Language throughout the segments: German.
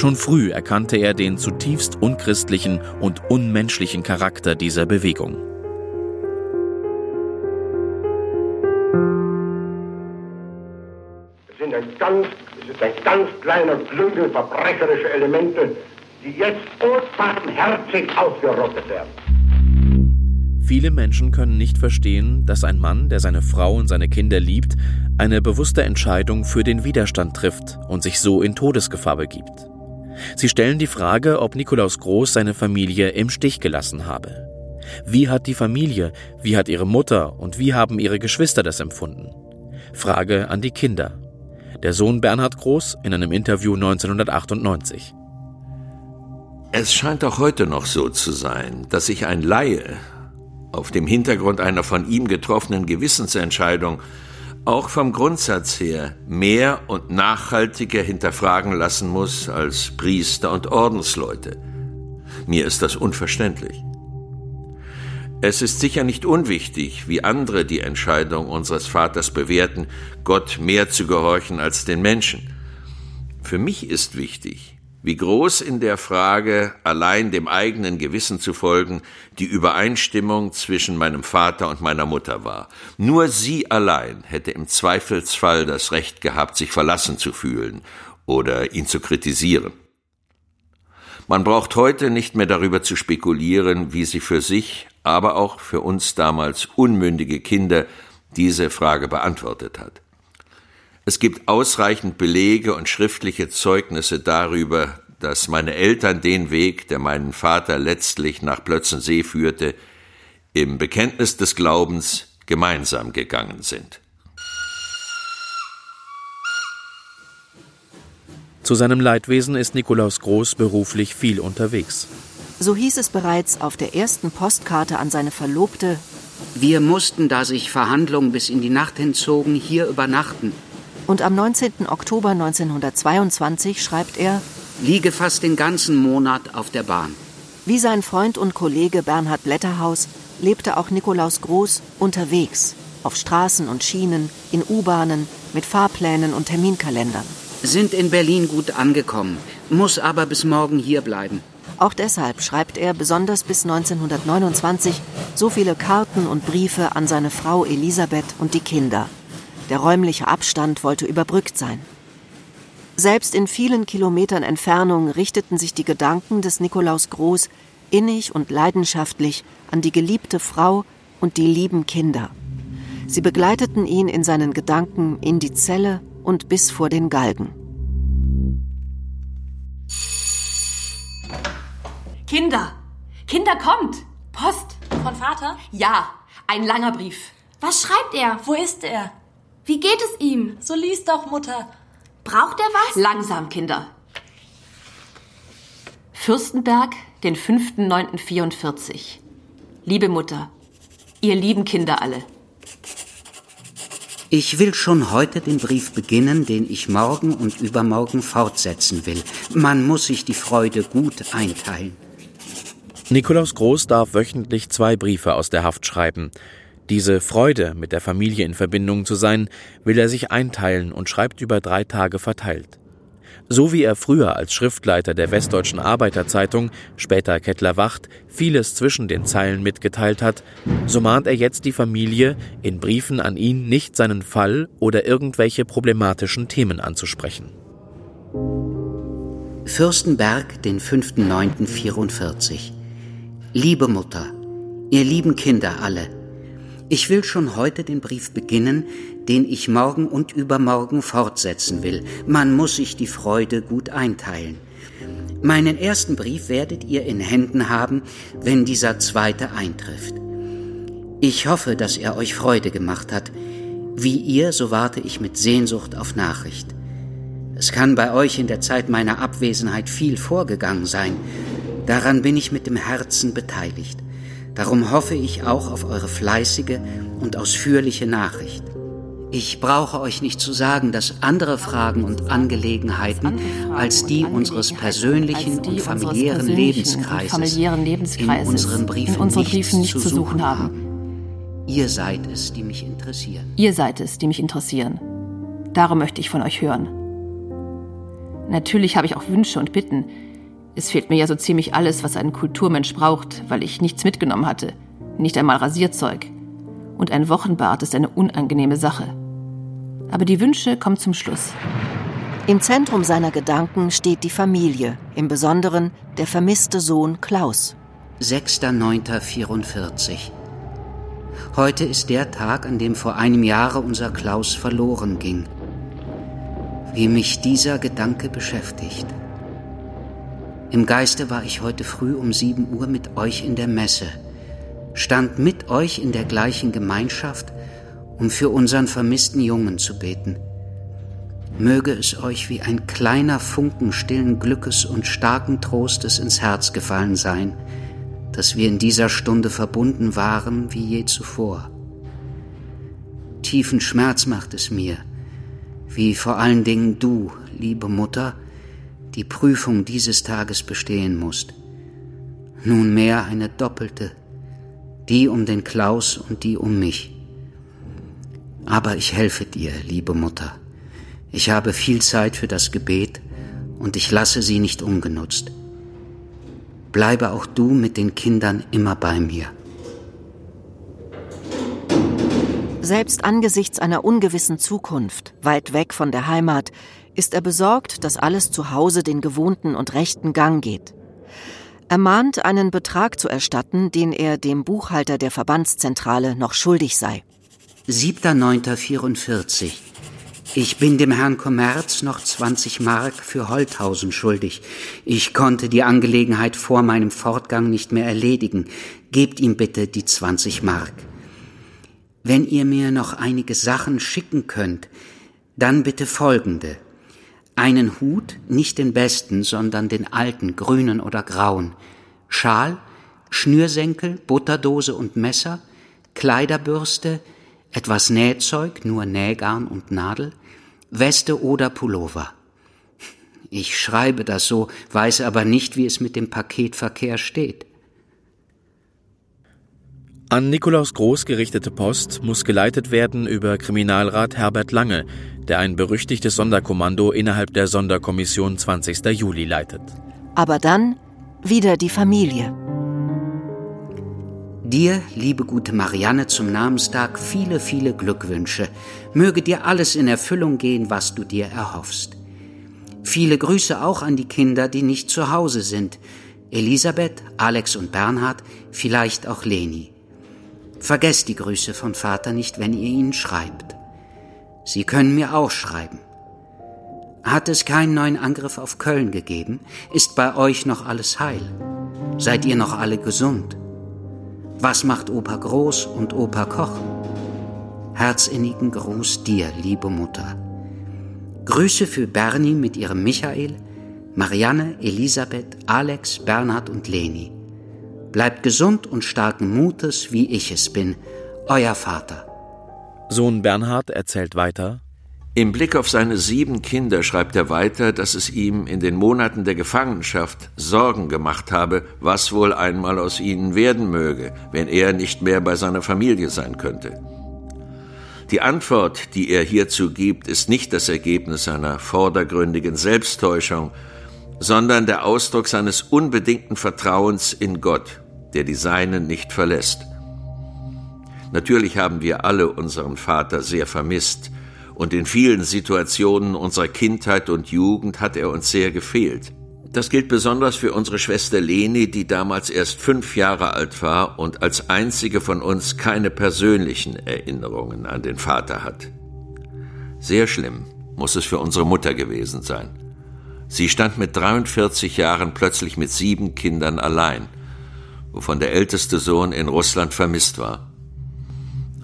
Schon früh erkannte er den zutiefst unchristlichen und unmenschlichen Charakter dieser Bewegung. sind ein ganz, es ist ein ganz kleiner Klüngel verbrecherischer Elemente, die jetzt unbarmherzig ausgerottet werden. Viele Menschen können nicht verstehen, dass ein Mann, der seine Frau und seine Kinder liebt, eine bewusste Entscheidung für den Widerstand trifft und sich so in Todesgefahr begibt. Sie stellen die Frage, ob Nikolaus Groß seine Familie im Stich gelassen habe. Wie hat die Familie, wie hat ihre Mutter und wie haben ihre Geschwister das empfunden? Frage an die Kinder. Der Sohn Bernhard Groß in einem Interview 1998. Es scheint auch heute noch so zu sein, dass sich ein Laie auf dem Hintergrund einer von ihm getroffenen Gewissensentscheidung auch vom Grundsatz her mehr und nachhaltiger hinterfragen lassen muss als Priester und Ordensleute. Mir ist das unverständlich. Es ist sicher nicht unwichtig, wie andere die Entscheidung unseres Vaters bewerten, Gott mehr zu gehorchen als den Menschen. Für mich ist wichtig, wie groß in der Frage, allein dem eigenen Gewissen zu folgen, die Übereinstimmung zwischen meinem Vater und meiner Mutter war. Nur sie allein hätte im Zweifelsfall das Recht gehabt, sich verlassen zu fühlen oder ihn zu kritisieren. Man braucht heute nicht mehr darüber zu spekulieren, wie sie für sich, aber auch für uns damals unmündige Kinder diese Frage beantwortet hat. Es gibt ausreichend Belege und schriftliche Zeugnisse darüber, dass meine Eltern den Weg, der meinen Vater letztlich nach Plötzensee führte, im Bekenntnis des Glaubens gemeinsam gegangen sind. Zu seinem Leidwesen ist Nikolaus Groß beruflich viel unterwegs. So hieß es bereits auf der ersten Postkarte an seine Verlobte. Wir mussten, da sich Verhandlungen bis in die Nacht hinzogen, hier übernachten. Und am 19. Oktober 1922 schreibt er, liege fast den ganzen Monat auf der Bahn. Wie sein Freund und Kollege Bernhard Blätterhaus lebte auch Nikolaus Groß unterwegs, auf Straßen und Schienen, in U-Bahnen, mit Fahrplänen und Terminkalendern. Sind in Berlin gut angekommen, muss aber bis morgen hier bleiben. Auch deshalb schreibt er besonders bis 1929 so viele Karten und Briefe an seine Frau Elisabeth und die Kinder. Der räumliche Abstand wollte überbrückt sein. Selbst in vielen Kilometern Entfernung richteten sich die Gedanken des Nikolaus Groß innig und leidenschaftlich an die geliebte Frau und die lieben Kinder. Sie begleiteten ihn in seinen Gedanken in die Zelle und bis vor den Galgen. Kinder! Kinder, kommt! Post! Von Vater? Ja, ein langer Brief. Was schreibt er? Wo ist er? Wie geht es ihm? So liest doch, Mutter. Braucht er was? Langsam, Kinder. Fürstenberg, den 5.9.44. Liebe Mutter, ihr lieben Kinder alle. Ich will schon heute den Brief beginnen, den ich morgen und übermorgen fortsetzen will. Man muss sich die Freude gut einteilen. Nikolaus Groß darf wöchentlich zwei Briefe aus der Haft schreiben. Diese Freude, mit der Familie in Verbindung zu sein, will er sich einteilen und schreibt über drei Tage verteilt. So wie er früher als Schriftleiter der Westdeutschen Arbeiterzeitung, später Kettler Wacht, vieles zwischen den Zeilen mitgeteilt hat, so mahnt er jetzt die Familie, in Briefen an ihn nicht seinen Fall oder irgendwelche problematischen Themen anzusprechen. Fürstenberg, den 5.9.44. Liebe Mutter, ihr lieben Kinder alle, ich will schon heute den Brief beginnen, den ich morgen und übermorgen fortsetzen will. Man muss sich die Freude gut einteilen. Meinen ersten Brief werdet ihr in Händen haben, wenn dieser zweite eintrifft. Ich hoffe, dass er euch Freude gemacht hat. Wie ihr, so warte ich mit Sehnsucht auf Nachricht. Es kann bei euch in der Zeit meiner Abwesenheit viel vorgegangen sein. Daran bin ich mit dem Herzen beteiligt. Darum hoffe ich auch auf eure fleißige und ausführliche Nachricht. Ich brauche euch nicht zu sagen, dass andere Fragen und Angelegenheiten als die unseres persönlichen und familiären Lebenskreises in unseren Briefen nichts zu suchen haben. Ihr seid es, die mich interessieren. Ihr seid es, die mich interessieren. Darum möchte ich von euch hören. Natürlich habe ich auch Wünsche und Bitten, es fehlt mir ja so ziemlich alles, was ein Kulturmensch braucht, weil ich nichts mitgenommen hatte. Nicht einmal Rasierzeug. Und ein Wochenbad ist eine unangenehme Sache. Aber die Wünsche kommen zum Schluss. Im Zentrum seiner Gedanken steht die Familie, im Besonderen der vermisste Sohn Klaus. 6.9.44 Heute ist der Tag, an dem vor einem Jahre unser Klaus verloren ging. Wie mich dieser Gedanke beschäftigt. Im Geiste war ich heute früh um sieben Uhr mit euch in der Messe, stand mit euch in der gleichen Gemeinschaft, um für unseren vermissten Jungen zu beten. Möge es euch wie ein kleiner Funken stillen Glückes und starken Trostes ins Herz gefallen sein, dass wir in dieser Stunde verbunden waren wie je zuvor. Tiefen Schmerz macht es mir, wie vor allen Dingen du, liebe Mutter, die Prüfung dieses Tages bestehen musst. Nunmehr eine doppelte, die um den Klaus und die um mich. Aber ich helfe dir, liebe Mutter. Ich habe viel Zeit für das Gebet und ich lasse sie nicht ungenutzt. Bleibe auch du mit den Kindern immer bei mir. Selbst angesichts einer ungewissen Zukunft, weit weg von der Heimat, ist er besorgt, dass alles zu Hause den gewohnten und rechten Gang geht. Er mahnt, einen Betrag zu erstatten, den er dem Buchhalter der Verbandszentrale noch schuldig sei. 7.9.44 Ich bin dem Herrn Kommerz noch 20 Mark für Holthausen schuldig. Ich konnte die Angelegenheit vor meinem Fortgang nicht mehr erledigen. Gebt ihm bitte die 20 Mark. Wenn ihr mir noch einige Sachen schicken könnt, dann bitte folgende einen Hut, nicht den besten, sondern den alten, grünen oder grauen, Schal, Schnürsenkel, Butterdose und Messer, Kleiderbürste, etwas Nähzeug, nur Nähgarn und Nadel, Weste oder Pullover. Ich schreibe das so, weiß aber nicht, wie es mit dem Paketverkehr steht. An Nikolaus Groß gerichtete Post muss geleitet werden über Kriminalrat Herbert Lange, der ein berüchtigtes Sonderkommando innerhalb der Sonderkommission 20. Juli leitet. Aber dann wieder die Familie. Dir, liebe gute Marianne, zum Namenstag viele, viele Glückwünsche. Möge dir alles in Erfüllung gehen, was du dir erhoffst. Viele Grüße auch an die Kinder, die nicht zu Hause sind. Elisabeth, Alex und Bernhard, vielleicht auch Leni. Vergesst die Grüße von Vater nicht, wenn ihr ihn schreibt. Sie können mir auch schreiben. Hat es keinen neuen Angriff auf Köln gegeben? Ist bei euch noch alles heil? Seid ihr noch alle gesund? Was macht Opa Groß und Opa Koch? Herzinnigen Gruß dir, liebe Mutter. Grüße für Bernie mit ihrem Michael, Marianne, Elisabeth, Alex, Bernhard und Leni. Bleibt gesund und starken Mutes, wie ich es bin, euer Vater. Sohn Bernhard erzählt weiter. Im Blick auf seine sieben Kinder schreibt er weiter, dass es ihm in den Monaten der Gefangenschaft Sorgen gemacht habe, was wohl einmal aus ihnen werden möge, wenn er nicht mehr bei seiner Familie sein könnte. Die Antwort, die er hierzu gibt, ist nicht das Ergebnis einer vordergründigen Selbsttäuschung, sondern der Ausdruck seines unbedingten Vertrauens in Gott, der die Seinen nicht verlässt. Natürlich haben wir alle unseren Vater sehr vermisst, und in vielen Situationen unserer Kindheit und Jugend hat er uns sehr gefehlt. Das gilt besonders für unsere Schwester Leni, die damals erst fünf Jahre alt war und als einzige von uns keine persönlichen Erinnerungen an den Vater hat. Sehr schlimm muss es für unsere Mutter gewesen sein. Sie stand mit 43 Jahren plötzlich mit sieben Kindern allein, wovon der älteste Sohn in Russland vermisst war.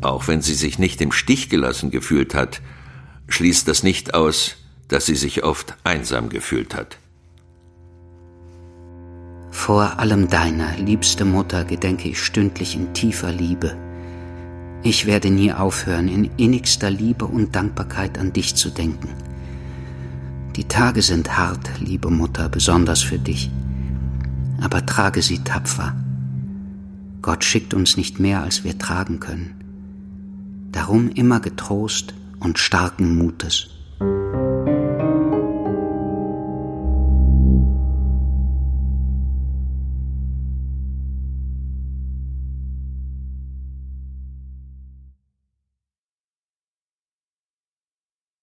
Auch wenn sie sich nicht im Stich gelassen gefühlt hat, schließt das nicht aus, dass sie sich oft einsam gefühlt hat. Vor allem deiner, liebste Mutter, gedenke ich stündlich in tiefer Liebe. Ich werde nie aufhören, in innigster Liebe und Dankbarkeit an dich zu denken. Die Tage sind hart, liebe Mutter, besonders für dich, aber trage sie tapfer. Gott schickt uns nicht mehr, als wir tragen können. Darum immer getrost und starken Mutes.